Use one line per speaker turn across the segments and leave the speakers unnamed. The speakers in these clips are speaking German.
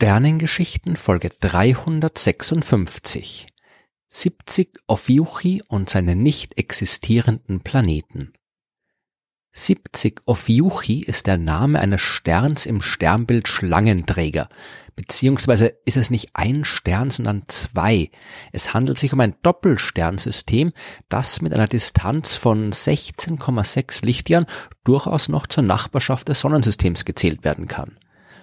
Sternengeschichten Folge 356 70 Ophiuchi und seine nicht existierenden Planeten 70 Ophiuchi ist der Name eines Sterns im Sternbild Schlangenträger, beziehungsweise ist es nicht ein Stern, sondern zwei. Es handelt sich um ein Doppelsternsystem, das mit einer Distanz von 16,6 Lichtjahren durchaus noch zur Nachbarschaft des Sonnensystems gezählt werden kann.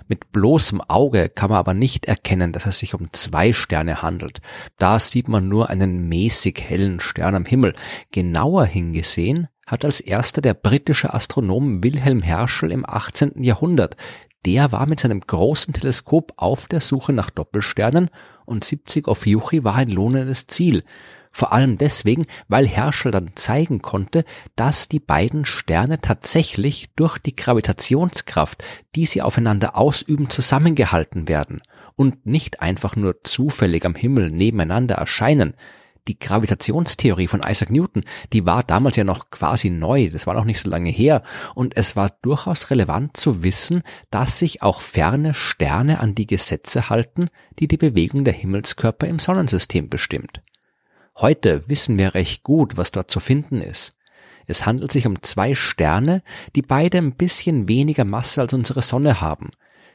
Mit bloßem Auge kann man aber nicht erkennen, dass es sich um zwei Sterne handelt. Da sieht man nur einen mäßig hellen Stern am Himmel. Genauer hingesehen hat als erster der britische Astronom Wilhelm Herschel im 18. Jahrhundert. Der war mit seinem großen Teleskop auf der Suche nach Doppelsternen und 70 Ophiuchi war ein lohnendes Ziel. Vor allem deswegen, weil Herschel dann zeigen konnte, dass die beiden Sterne tatsächlich durch die Gravitationskraft, die sie aufeinander ausüben, zusammengehalten werden und nicht einfach nur zufällig am Himmel nebeneinander erscheinen. Die Gravitationstheorie von Isaac Newton, die war damals ja noch quasi neu, das war noch nicht so lange her, und es war durchaus relevant zu wissen, dass sich auch ferne Sterne an die Gesetze halten, die die Bewegung der Himmelskörper im Sonnensystem bestimmt. Heute wissen wir recht gut, was dort zu finden ist. Es handelt sich um zwei Sterne, die beide ein bisschen weniger Masse als unsere Sonne haben.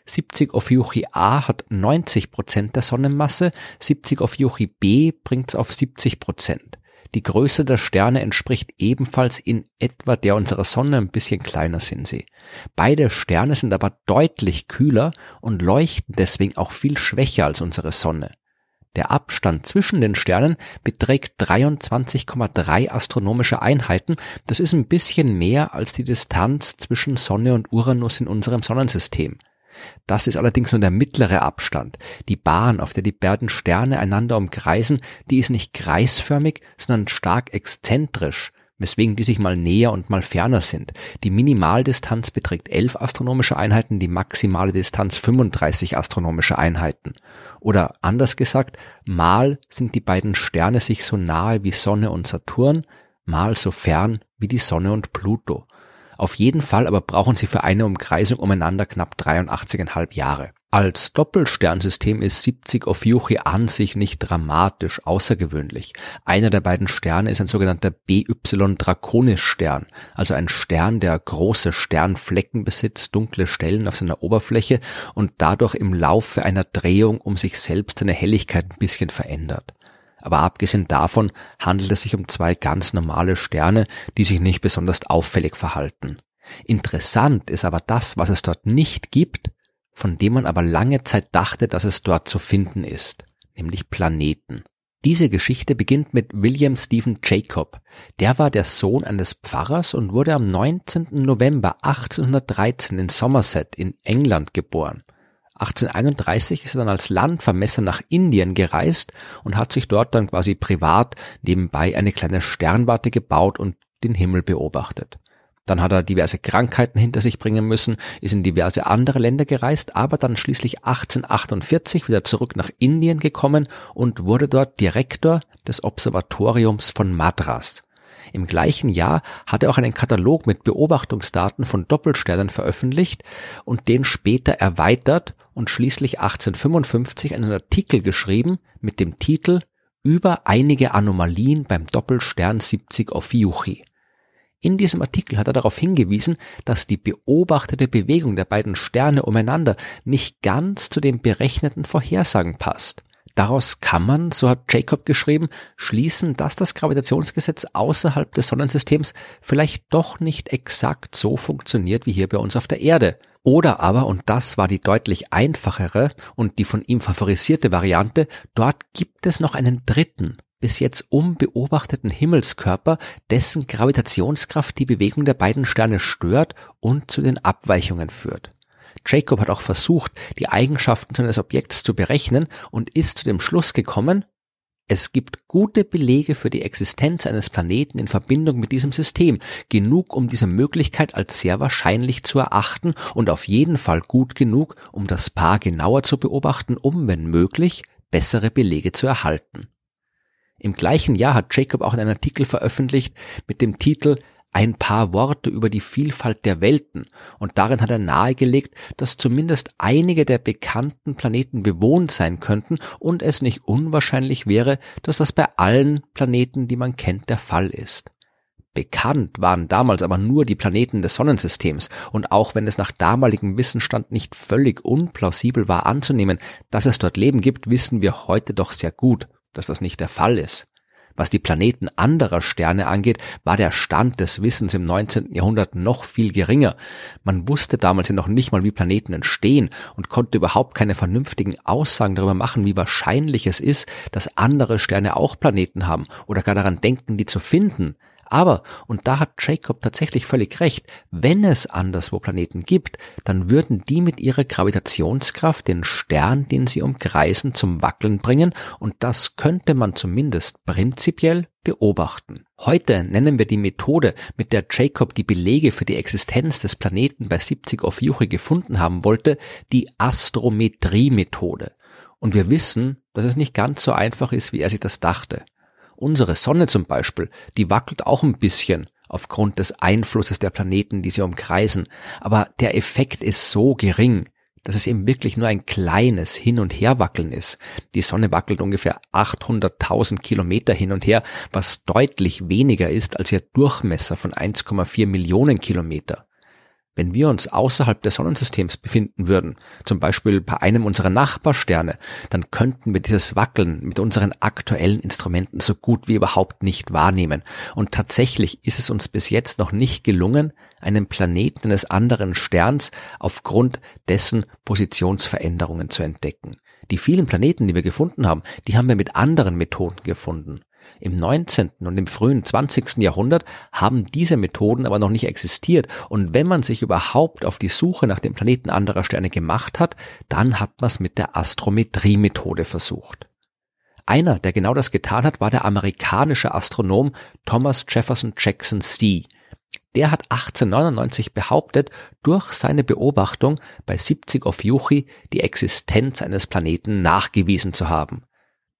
70 Ophiuchi A hat 90 Prozent der Sonnenmasse, 70 Ophiuchi B bringt's auf 70 Prozent. Die Größe der Sterne entspricht ebenfalls in etwa der unserer Sonne, ein bisschen kleiner sind sie. Beide Sterne sind aber deutlich kühler und leuchten deswegen auch viel schwächer als unsere Sonne. Der Abstand zwischen den Sternen beträgt 23,3 astronomische Einheiten. Das ist ein bisschen mehr als die Distanz zwischen Sonne und Uranus in unserem Sonnensystem. Das ist allerdings nur der mittlere Abstand. Die Bahn, auf der die beiden Sterne einander umkreisen, die ist nicht kreisförmig, sondern stark exzentrisch weswegen die sich mal näher und mal ferner sind. Die Minimaldistanz beträgt 11 astronomische Einheiten, die maximale Distanz 35 astronomische Einheiten. Oder anders gesagt, mal sind die beiden Sterne sich so nahe wie Sonne und Saturn, mal so fern wie die Sonne und Pluto. Auf jeden Fall aber brauchen sie für eine Umkreisung umeinander knapp 83,5 Jahre. Als Doppelsternsystem ist 70 Ophiuchi an sich nicht dramatisch außergewöhnlich. Einer der beiden Sterne ist ein sogenannter BY Draconis Stern, also ein Stern, der große Sternflecken besitzt, dunkle Stellen auf seiner Oberfläche und dadurch im Laufe einer Drehung um sich selbst seine Helligkeit ein bisschen verändert. Aber abgesehen davon handelt es sich um zwei ganz normale Sterne, die sich nicht besonders auffällig verhalten. Interessant ist aber das, was es dort nicht gibt, von dem man aber lange Zeit dachte, dass es dort zu finden ist, nämlich Planeten. Diese Geschichte beginnt mit William Stephen Jacob. Der war der Sohn eines Pfarrers und wurde am 19. November 1813 in Somerset in England geboren. 1831 ist er dann als Landvermesser nach Indien gereist und hat sich dort dann quasi privat nebenbei eine kleine Sternwarte gebaut und den Himmel beobachtet. Dann hat er diverse Krankheiten hinter sich bringen müssen, ist in diverse andere Länder gereist, aber dann schließlich 1848 wieder zurück nach Indien gekommen und wurde dort Direktor des Observatoriums von Madras. Im gleichen Jahr hat er auch einen Katalog mit Beobachtungsdaten von Doppelsternen veröffentlicht und den später erweitert und schließlich 1855 einen Artikel geschrieben mit dem Titel über einige Anomalien beim Doppelstern 70 Ophiuchi. In diesem Artikel hat er darauf hingewiesen, dass die beobachtete Bewegung der beiden Sterne umeinander nicht ganz zu den berechneten Vorhersagen passt. Daraus kann man, so hat Jacob geschrieben, schließen, dass das Gravitationsgesetz außerhalb des Sonnensystems vielleicht doch nicht exakt so funktioniert wie hier bei uns auf der Erde. Oder aber, und das war die deutlich einfachere und die von ihm favorisierte Variante, dort gibt es noch einen dritten, bis jetzt unbeobachteten Himmelskörper, dessen Gravitationskraft die Bewegung der beiden Sterne stört und zu den Abweichungen führt. Jacob hat auch versucht, die Eigenschaften seines Objekts zu berechnen und ist zu dem Schluss gekommen, es gibt gute Belege für die Existenz eines Planeten in Verbindung mit diesem System, genug, um diese Möglichkeit als sehr wahrscheinlich zu erachten und auf jeden Fall gut genug, um das Paar genauer zu beobachten, um, wenn möglich, bessere Belege zu erhalten. Im gleichen Jahr hat Jacob auch einen Artikel veröffentlicht mit dem Titel ein paar Worte über die Vielfalt der Welten, und darin hat er nahegelegt, dass zumindest einige der bekannten Planeten bewohnt sein könnten und es nicht unwahrscheinlich wäre, dass das bei allen Planeten, die man kennt, der Fall ist. Bekannt waren damals aber nur die Planeten des Sonnensystems, und auch wenn es nach damaligem Wissensstand nicht völlig unplausibel war anzunehmen, dass es dort Leben gibt, wissen wir heute doch sehr gut, dass das nicht der Fall ist. Was die Planeten anderer Sterne angeht, war der Stand des Wissens im 19. Jahrhundert noch viel geringer. Man wusste damals ja noch nicht mal, wie Planeten entstehen und konnte überhaupt keine vernünftigen Aussagen darüber machen, wie wahrscheinlich es ist, dass andere Sterne auch Planeten haben oder gar daran denken, die zu finden. Aber, und da hat Jacob tatsächlich völlig recht, wenn es anderswo Planeten gibt, dann würden die mit ihrer Gravitationskraft den Stern, den sie umkreisen, zum Wackeln bringen, und das könnte man zumindest prinzipiell beobachten. Heute nennen wir die Methode, mit der Jacob die Belege für die Existenz des Planeten bei 70 Ophiuchi gefunden haben wollte, die Astrometrie-Methode. Und wir wissen, dass es nicht ganz so einfach ist, wie er sich das dachte. Unsere Sonne zum Beispiel, die wackelt auch ein bisschen aufgrund des Einflusses der Planeten, die sie umkreisen, aber der Effekt ist so gering, dass es eben wirklich nur ein kleines Hin- und Herwackeln ist. Die Sonne wackelt ungefähr 800.000 Kilometer hin und her, was deutlich weniger ist als ihr Durchmesser von 1,4 Millionen Kilometer. Wenn wir uns außerhalb des Sonnensystems befinden würden, zum Beispiel bei einem unserer Nachbarsterne, dann könnten wir dieses Wackeln mit unseren aktuellen Instrumenten so gut wie überhaupt nicht wahrnehmen. Und tatsächlich ist es uns bis jetzt noch nicht gelungen, einen Planeten eines anderen Sterns aufgrund dessen Positionsveränderungen zu entdecken. Die vielen Planeten, die wir gefunden haben, die haben wir mit anderen Methoden gefunden. Im 19. und im frühen 20. Jahrhundert haben diese Methoden aber noch nicht existiert und wenn man sich überhaupt auf die Suche nach den Planeten anderer Sterne gemacht hat, dann hat man es mit der Astrometrie-Methode versucht. Einer, der genau das getan hat, war der amerikanische Astronom Thomas Jefferson Jackson C. Der hat 1899 behauptet, durch seine Beobachtung bei 70 Ophiuchi die Existenz eines Planeten nachgewiesen zu haben.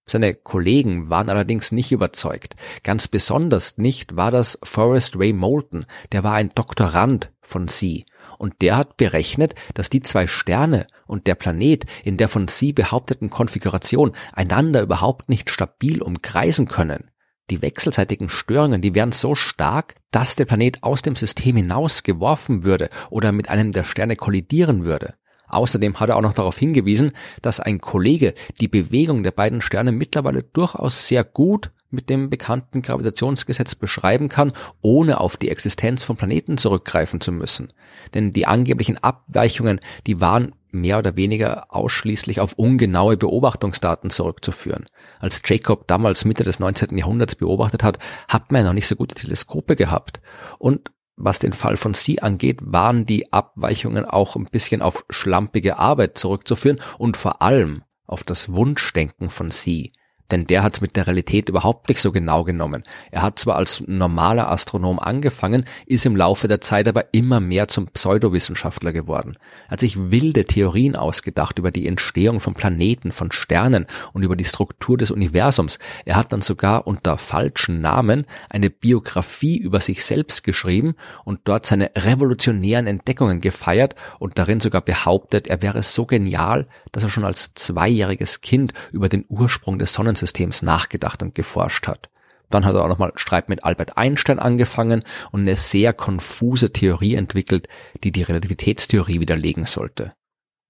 Seine Kollegen waren allerdings nicht überzeugt. Ganz besonders nicht war das Forrest Ray Moulton, der war ein Doktorand von Sie. Und der hat berechnet, dass die zwei Sterne und der Planet in der von Sie behaupteten Konfiguration einander überhaupt nicht stabil umkreisen können. Die wechselseitigen Störungen, die wären so stark, dass der Planet aus dem System hinaus geworfen würde oder mit einem der Sterne kollidieren würde. Außerdem hat er auch noch darauf hingewiesen, dass ein Kollege die Bewegung der beiden Sterne mittlerweile durchaus sehr gut mit dem bekannten Gravitationsgesetz beschreiben kann, ohne auf die Existenz von Planeten zurückgreifen zu müssen. Denn die angeblichen Abweichungen, die waren mehr oder weniger ausschließlich auf ungenaue Beobachtungsdaten zurückzuführen. Als Jacob damals Mitte des 19. Jahrhunderts beobachtet hat, hat man ja noch nicht so gute Teleskope gehabt. Und was den Fall von Sie angeht, waren die Abweichungen auch ein bisschen auf schlampige Arbeit zurückzuführen und vor allem auf das Wunschdenken von Sie denn der hat es mit der Realität überhaupt nicht so genau genommen. Er hat zwar als normaler Astronom angefangen, ist im Laufe der Zeit aber immer mehr zum Pseudowissenschaftler geworden. Er hat sich wilde Theorien ausgedacht über die Entstehung von Planeten, von Sternen und über die Struktur des Universums. Er hat dann sogar unter falschen Namen eine Biografie über sich selbst geschrieben und dort seine revolutionären Entdeckungen gefeiert und darin sogar behauptet, er wäre so genial, dass er schon als zweijähriges Kind über den Ursprung des Sonnensystems Systems nachgedacht und geforscht hat. Dann hat er auch nochmal Streit mit Albert Einstein angefangen und eine sehr konfuse Theorie entwickelt, die die Relativitätstheorie widerlegen sollte.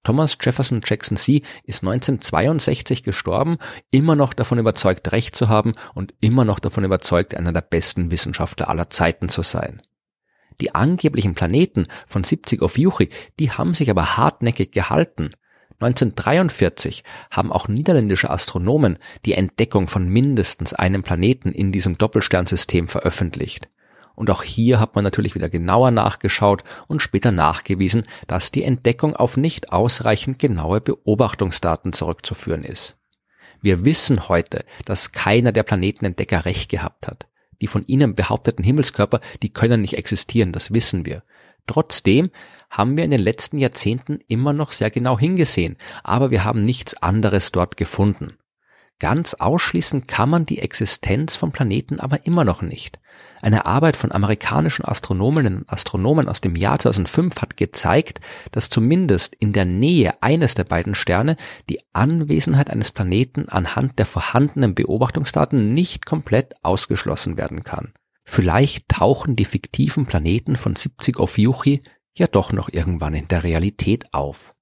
Thomas Jefferson Jackson C. ist 1962 gestorben, immer noch davon überzeugt, Recht zu haben und immer noch davon überzeugt, einer der besten Wissenschaftler aller Zeiten zu sein. Die angeblichen Planeten von 70 auf Juchi, die haben sich aber hartnäckig gehalten. 1943 haben auch niederländische Astronomen die Entdeckung von mindestens einem Planeten in diesem Doppelsternsystem veröffentlicht. Und auch hier hat man natürlich wieder genauer nachgeschaut und später nachgewiesen, dass die Entdeckung auf nicht ausreichend genaue Beobachtungsdaten zurückzuführen ist. Wir wissen heute, dass keiner der Planetenentdecker recht gehabt hat. Die von ihnen behaupteten Himmelskörper, die können nicht existieren, das wissen wir. Trotzdem haben wir in den letzten Jahrzehnten immer noch sehr genau hingesehen, aber wir haben nichts anderes dort gefunden. Ganz ausschließen kann man die Existenz von Planeten aber immer noch nicht. Eine Arbeit von amerikanischen Astronominnen und Astronomen aus dem Jahr 2005 hat gezeigt, dass zumindest in der Nähe eines der beiden Sterne die Anwesenheit eines Planeten anhand der vorhandenen Beobachtungsdaten nicht komplett ausgeschlossen werden kann. Vielleicht tauchen die fiktiven Planeten von 70 Ophiuchi ja doch noch irgendwann in der Realität auf.